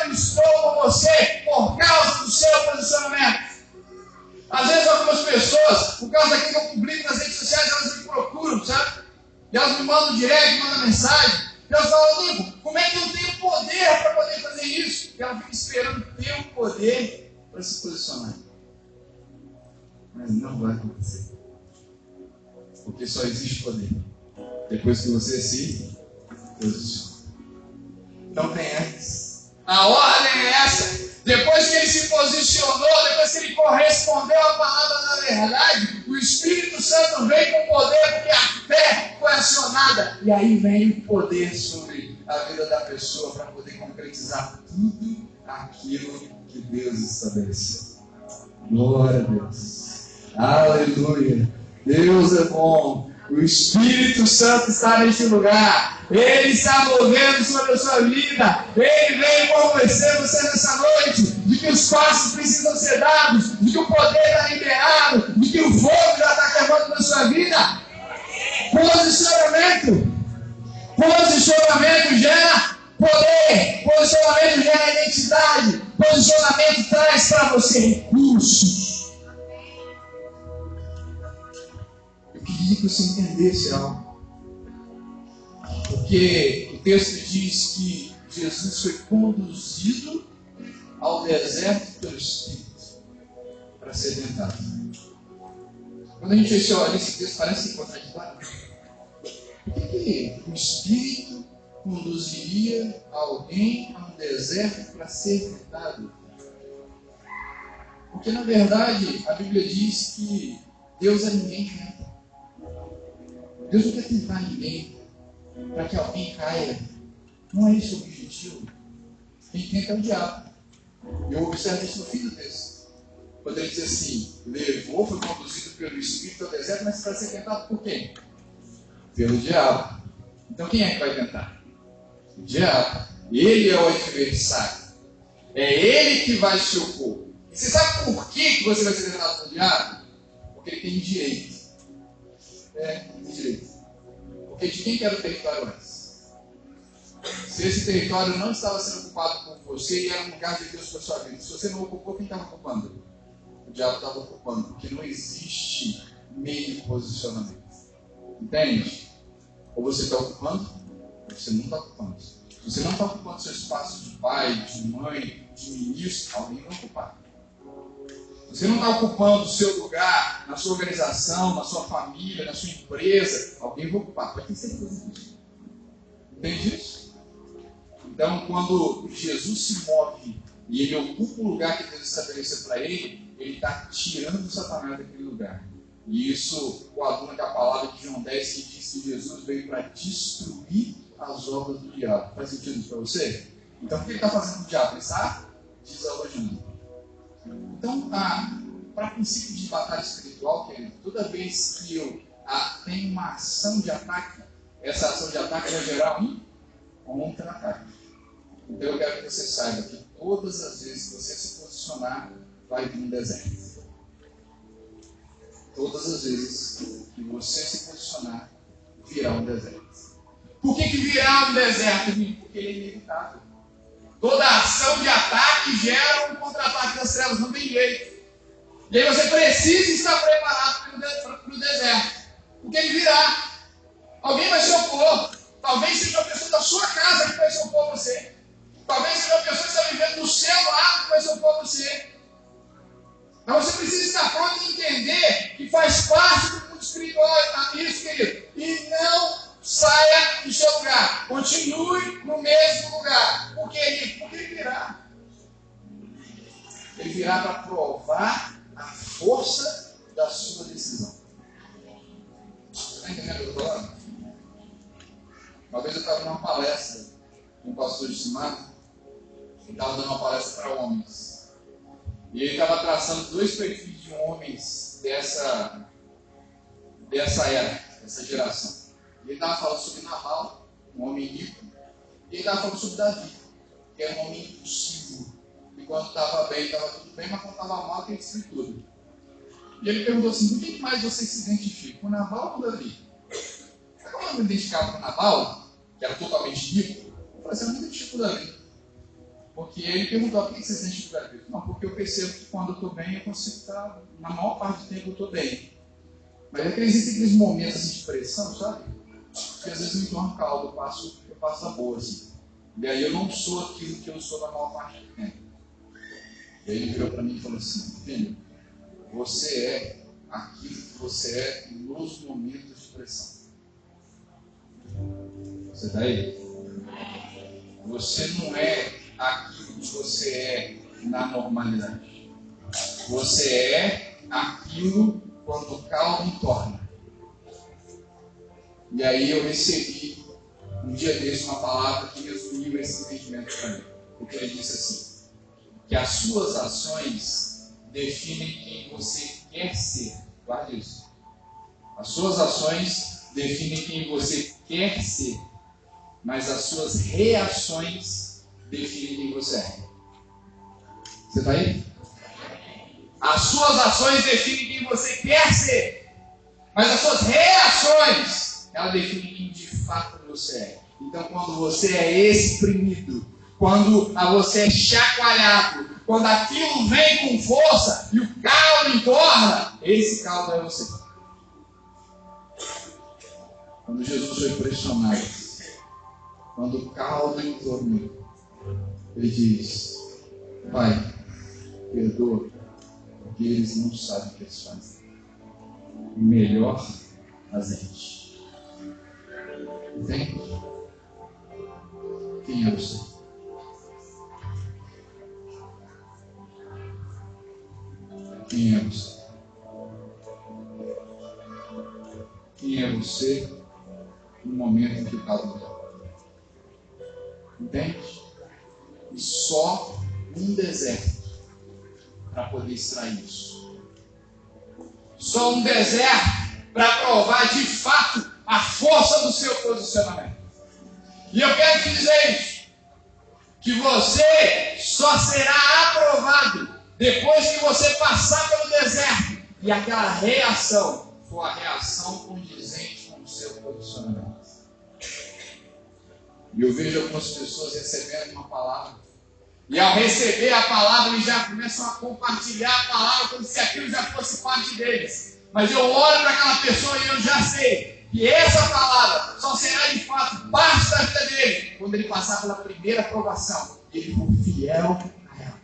Eu estou com você por causa do seu posicionamento. Às vezes, algumas pessoas, por causa daquilo que eu publico nas redes sociais, elas me procuram, sabe? E elas me mandam direct, mandam mensagem. E falam, amigo, como é que eu tenho poder para poder fazer isso? E ela fica esperando ter o poder para se posicionar. Mas não vai acontecer. Porque só existe poder depois que você se posiciona. Então tem essa. A ordem é essa. Depois que ele se posicionou, depois que ele correspondeu à palavra da verdade, o Espírito Santo vem com poder, porque a fé foi acionada. E aí vem o poder sobre a vida da pessoa para poder concretizar tudo aquilo que Deus estabeleceu. Glória a Deus. Aleluia. Deus é bom. O Espírito Santo está neste lugar. Ele está movendo sobre a sua vida. Ele vem convencer você nessa noite de que os passos precisam ser dados, de que o poder está liberado, de que o fogo já está queimando na sua vida. Posicionamento. Posicionamento gera poder. Posicionamento gera identidade. Posicionamento traz para você recursos. Que você entendesse algo. Porque o texto diz que Jesus foi conduzido ao deserto pelo Espírito para ser tentado. Quando a gente olha esse texto, parece contraditório. Por que, o Espírito conduziria alguém a um deserto para ser tentado? Porque na verdade a Bíblia diz que Deus é ninguém tenta. Deus não quer tentar ninguém para que alguém caia. Não é esse o objetivo. Quem tenta é o diabo. Eu observo isso no fim do texto. Quando ele diz assim: levou, foi conduzido pelo Espírito ao deserto, mas para ser tentado por quem? Pelo diabo. Então quem é que vai tentar? O diabo. Ele é o adversário. É ele que vai se opor. E você sabe por que você vai ser tentado pelo diabo? Porque ele tem direito é direito. Porque de quem que era o território antes? Se esse território não estava sendo ocupado por você e era um lugar de Deus para sua vida, se você não ocupou, quem estava ocupando? O diabo estava ocupando, porque não existe meio posicionamento. Entende? Ou você está ocupando, ou você não está ocupando. Se você não está ocupando seu espaço de pai, de mãe, de ministro, alguém vai ocupar. Você não está ocupando o seu lugar na sua organização, na sua família, na sua empresa. Alguém vai ocupar. Pode ter certeza disso. Entende isso? Então, quando Jesus se move e ele ocupa o lugar que Deus estabeleceu para ele, ele está tirando o Satanás daquele lugar E isso coaduna com a palavra de João 10 que diz que Jesus veio para destruir as obras do diabo. Faz sentido isso para você? Então, o que ele está fazendo com o diabo? Ele está desalojando. Então, para princípio de batalha espiritual, querido, toda vez que eu ah, tenho uma ação de ataque, essa ação de ataque vai gerar um contra-ataque. Então, eu quero que você saiba que todas as vezes que você se posicionar, vai vir um deserto. Todas as vezes que você se posicionar, virá um deserto. Por que, que virá um deserto? Porque ele é inevitável. Toda ação de ataque gera um contra-ataque das trevas, não tem jeito. E aí você precisa estar preparado para o deserto. Porque ele virá. Alguém vai se opor. Talvez seja uma pessoa da sua casa que vai se opor a você. Talvez seja uma pessoa que está vivendo no seu lado que vai se opor a você. Mas você precisa estar pronto e entender que faz parte do mundo espiritual isso, querido. E não saia do seu lugar. Continue no mesmo lugar. Por que Porque ele virá. Ele virá para provar a força da sua decisão. Está entendendo o que? Uma vez eu estava numa palestra com o pastor de Simão. Ele estava dando uma palestra para homens. E ele estava traçando dois perfis de homens dessa, dessa era, dessa geração. Ele estava falando sobre Nabal, um homem rico, e ele estava falando sobre Davi, que é um homem impossível. E quando estava bem, estava tudo bem, mas quando estava mal, ele destruiu tudo. E ele perguntou assim: por que mais você se identifica? Com Nabal ou com Davi? Sabe como eu me identificava com Nabal, que era totalmente rico? Eu falei assim: eu me identifico com Davi. Porque ele perguntou: por que você se identifica com Davi? Não, porque eu percebo que quando eu estou bem, eu consigo estar, na maior parte do tempo, eu estou bem. Mas é que existem aqueles momentos assim, de pressão, sabe? Porque às vezes me torno caldo, eu passo, eu passo a boa, assim. E aí eu não sou aquilo que eu sou na maior parte do tempo. E aí ele virou para mim e falou assim, filho, você é aquilo que você é nos momentos de pressão. Você está aí? Você não é aquilo que você é na normalidade. Você é aquilo quando o caldo torna. E aí eu recebi um dia desse uma palavra que resumiu esse entendimento para mim. Porque ele disse assim: que as suas ações definem quem você quer ser. Guarde isso. As suas ações definem quem você quer ser, mas as suas reações definem quem você é. Você está aí? As suas ações definem quem você quer ser, mas as suas reações ela define quem de fato você é. Então, quando você é exprimido, quando você é chacoalhado, quando aquilo vem com força e o caldo entorna, esse caldo é você. Quando Jesus foi pressionado, quando o caldo entornou, ele diz: Pai, perdoa, porque eles não sabem o que eles fazem. Melhor azeite. Entende? Quem é você? Quem é você? Quem é você no momento em que do Entende? E só um deserto para poder extrair isso. Só um deserto para provar de fato a força do seu posicionamento. E eu quero te dizer isso: que você só será aprovado depois que você passar pelo deserto e aquela reação for a reação condizente com o seu posicionamento. E eu vejo algumas pessoas recebendo uma palavra. E ao receber a palavra, eles já começam a compartilhar a palavra como se aquilo já fosse parte deles. Mas eu olho para aquela pessoa e eu já sei que essa palavra só será de fato parte da vida dele quando ele passar pela primeira provação. Ele for fiel a ela.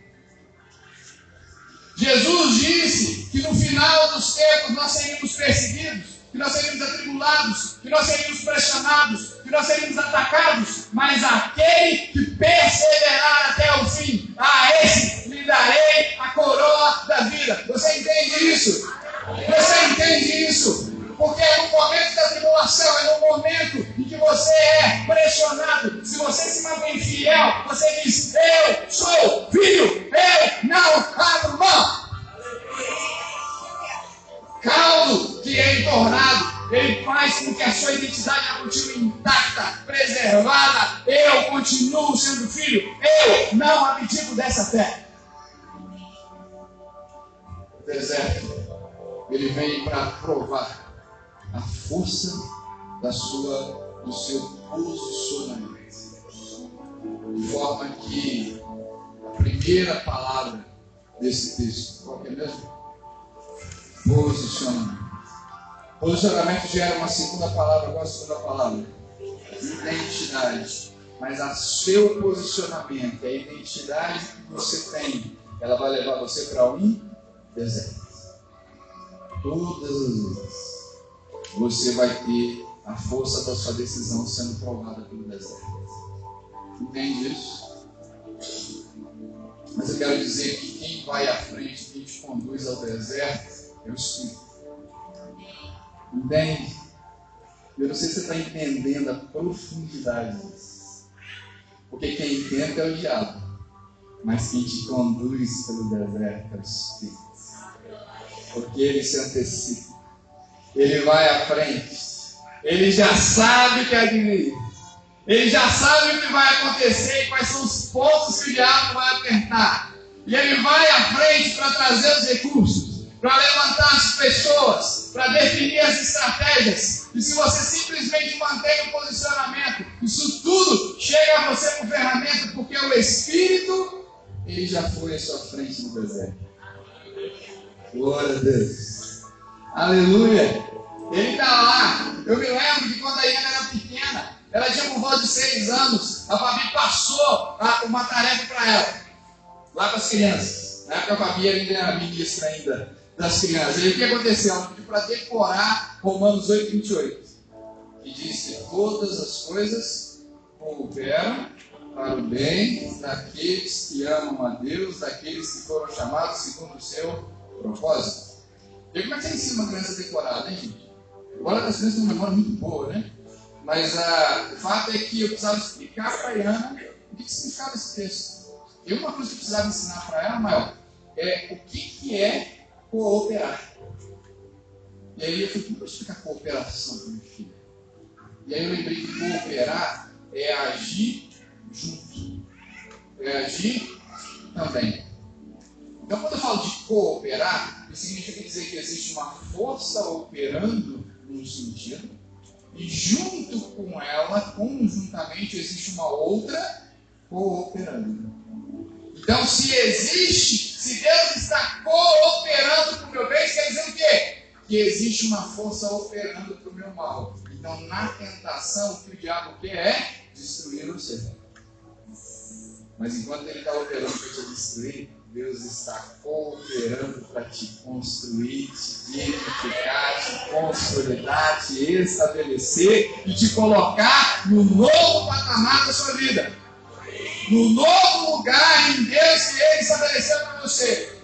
Jesus disse que no final dos tempos nós seríamos perseguidos, que nós seríamos atribulados, que nós seríamos pressionados, que nós seríamos atacados, mas aquele que perseverar até o fim, a esse lhe darei a coroa da vida. Você entende isso? Você entende provação, é no momento em que você é pressionado. Se você se mantém fiel, você diz: Eu sou filho, eu não abro mão. Caldo que é entornado, ele faz com que a sua identidade continue intacta, preservada. Eu continuo sendo filho, eu não abdico dessa fé. O deserto, ele vem para provar a força da sua, do seu posicionamento. De forma que a primeira palavra desse texto, qual é mesmo? Posicionamento. Posicionamento gera uma segunda palavra, qual a segunda palavra? Identidade. Mas a seu posicionamento, a identidade que você tem, ela vai levar você para um deserto. Todas as vezes você vai ter a força da sua decisão sendo provada pelo deserto. Entende isso? Mas eu quero dizer que quem vai à frente, quem te conduz ao deserto, é o Espírito. Entende? Eu não sei se você está entendendo a profundidade disso. Porque quem entende é o diabo. Mas quem te conduz pelo deserto é o Espírito. Porque ele se antecipa ele vai à frente. Ele já sabe o que é de vir. Ele já sabe o que vai acontecer e quais são os pontos que o diabo vai apertar. E ele vai à frente para trazer os recursos, para levantar as pessoas, para definir as estratégias. E se você simplesmente mantém o posicionamento, isso tudo chega a você com ferramenta, porque o Espírito, ele já foi à sua frente no deserto. Glória a Deus. Aleluia. Ele está lá. Eu me lembro que quando a Iana era pequena, ela tinha por volta de seis anos, a Fabi passou uma tarefa para ela, lá com as crianças. Na época a Fabi ainda era ministra ainda das crianças. E o que aconteceu? Ela pediu para decorar Romanos 8, 28. Que diz que todas as coisas cooperam para o bem daqueles que amam a Deus, daqueles que foram chamados segundo o seu propósito. E como é que você ensina uma criança decorada, hein, gente? Agora as crianças têm uma memória muito boa, né? Mas ah, o fato é que eu precisava explicar para a Iana o que, significava esse texto. E uma coisa que eu precisava ensinar para ela, maior, é o que, que é cooperar. E aí eu falei, como eu explicar cooperação para minha filha? E aí eu lembrei que cooperar é agir junto. É agir também. Então, quando eu falo de cooperar, significa dizer que existe uma força operando num sentido, e junto com ela, conjuntamente, existe uma outra cooperando. Então, se existe, se Deus está cooperando para o meu bem, isso quer dizer o quê? Que existe uma força operando para o meu mal. Então, na tentação, o que o diabo quer é destruir o ser. Mas enquanto ele está operando para te destruir, Deus está cooperando para te construir, te edificar, te consolidar, te estabelecer e te colocar no novo patamar da sua vida. No novo lugar em Deus que Ele estabeleceu para você.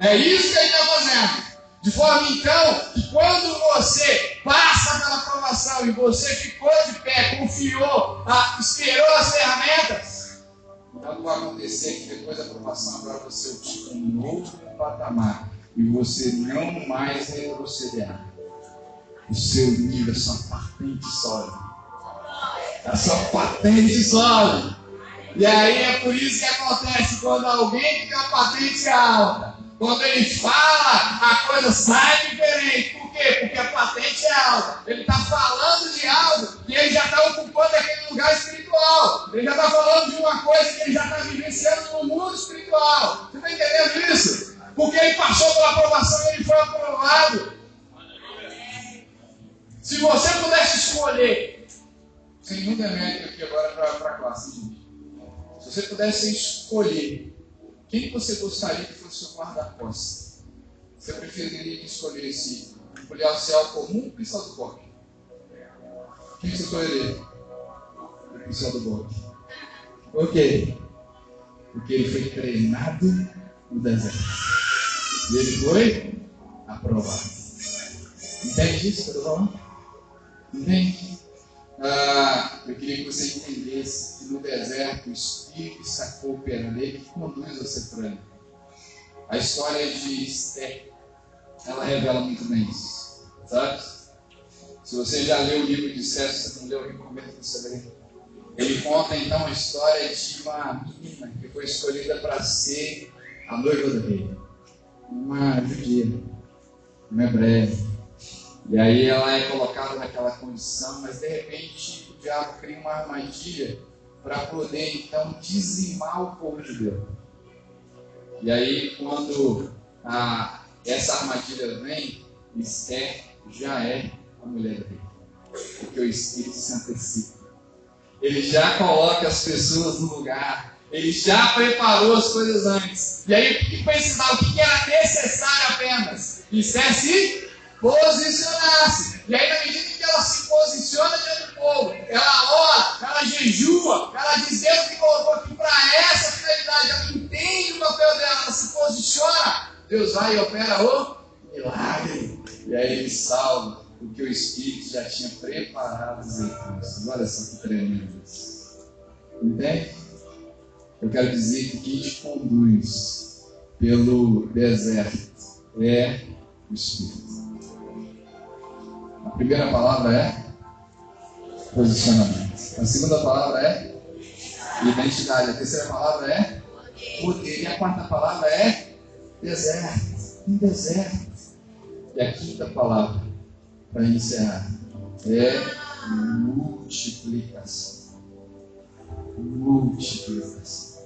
É isso que Ele está fazendo. De forma então que quando você passa pela provação e você ficou de pé, confiou, esperou as ferramentas, algo vai acontecer que depois da aprovação agora você ocupa um novo patamar e você não mais retrocederá. O seu nível, a sua patente sobe. A sua patente sobe. E aí é por isso que acontece quando alguém tem a patente alta, quando ele fala, a coisa sai diferente. Por quê? Porque a patente é alta. Ele está falando de algo e ele já está ocupando aquele lugar espiritual. Ele já está falando de uma coisa que ele já está vivenciando no mundo espiritual. Você está entendendo isso? Porque ele passou pela aprovação e ele foi aprovado. Se você pudesse escolher, sem nenhum demérito aqui agora para a classe. Se você pudesse escolher quem você gostaria que fosse seu guarda-costas, você preferiria que escolhesse um policial comum ou um policial do BOC? Quem você escolheria? O policial do BOC. Por quê? Porque ele foi treinado no deserto. E ele foi aprovado. Entende isso que eu estou falando? Entende? Ah, eu queria que você entendesse que no deserto o Espírito está cooperando, ele que conduz você para. A história de Esther, ela revela muito bem isso, sabe? Se você já leu o livro de Esther, se não leu, eu recomendo que você leia. Ele conta então a história de uma menina que foi escolhida para ser a noiva do rei, uma judia, uma hebreia. E aí ela é colocada naquela condição, mas de repente o diabo cria uma armadilha para poder então dizimar o povo judeu. E aí, quando a, essa armadilha vem, Esther já é a mulher rei. Porque o Espírito se antecipa. Ele já coloca as pessoas no lugar. Ele já preparou as coisas antes. E aí, o que precisava? O que era necessário apenas? Esther se posicionasse. E aí, na medida que ela se posiciona diante do povo, ela ora, ela jejua, ela diz: Deus me colocou aqui para essa finalidade. Ela entende o papel dela, ela se posiciona. Deus vai e opera o milagre. E aí ele salva o que o Espírito já tinha preparado em Olha só que tremendo. Entende? Eu quero dizer que quem te conduz pelo deserto é o Espírito. Primeira palavra é posicionamento. A segunda palavra é identidade. A terceira palavra é poder. E a quarta palavra é deserto. Um deserto. E a quinta palavra, para encerrar, é multiplicação. Multiplicação.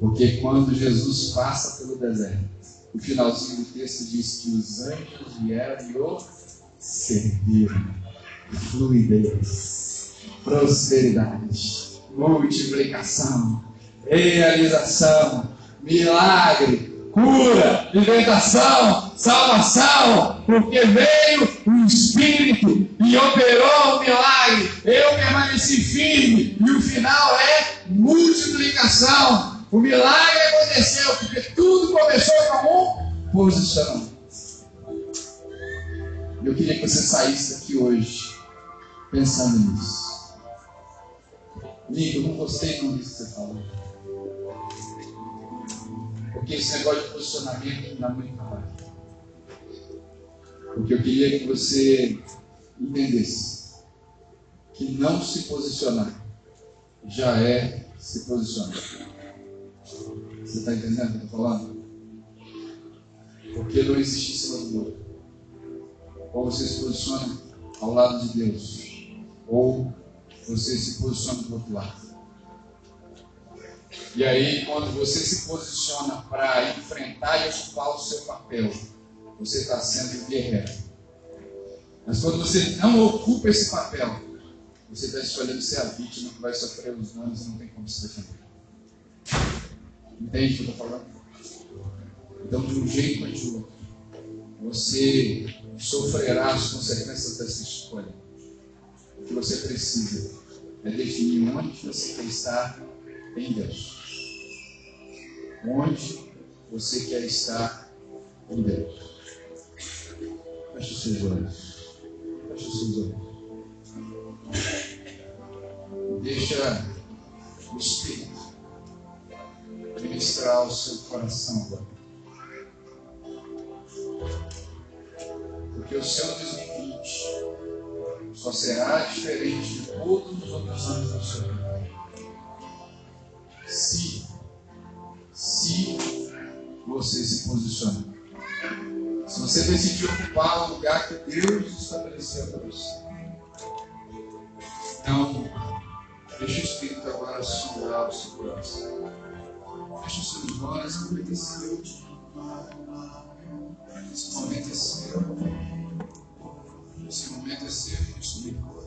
Porque quando Jesus passa pelo deserto, o finalzinho do texto diz que os anjos vieram e o serviram. Fluidez, prosperidade, multiplicação, realização, milagre, cura, libertação, salvação, porque veio o Espírito e operou o milagre. Eu permaneci firme e o final é multiplicação. O milagre aconteceu porque tudo começou com um posicionamento. Eu queria que você saísse daqui hoje pensando nisso. Lindo, eu não gostei não que você falou. Porque esse negócio de posicionamento não dá muito trabalho. Porque eu queria que você entendesse que não se posicionar já é se posicionar. Você está entendendo o que eu estou falando? Porque não existe em cima do outro. Ou você se posiciona ao lado de Deus, ou você se posiciona do outro lado. E aí, quando você se posiciona para enfrentar e ocupar o seu papel, você está sendo guerreiro. Mas quando você não ocupa esse papel, você está escolhendo ser a vítima que vai sofrer os danos e não tem como se defender. Entende o que eu estou falando? Então, de um jeito ou de outro, você sofrerá as consequências dessa escolha. O que você precisa é definir onde você quer estar em Deus. Onde você quer estar em Deus. Feche os seus olhos. Feche os seus olhos. Deixa o Espírito ministrar o seu coração agora. Porque o seu 2020 só será diferente de todos os outros anos da sua vida. Se, se você se posicionar. Se você decidir ocupar o lugar que Deus estabeleceu para você. Então, deixa o Espírito agora sondar o seu coração. Feche os seus olhos, aproveite esse momento é seu. Esse momento é seu, Cristo.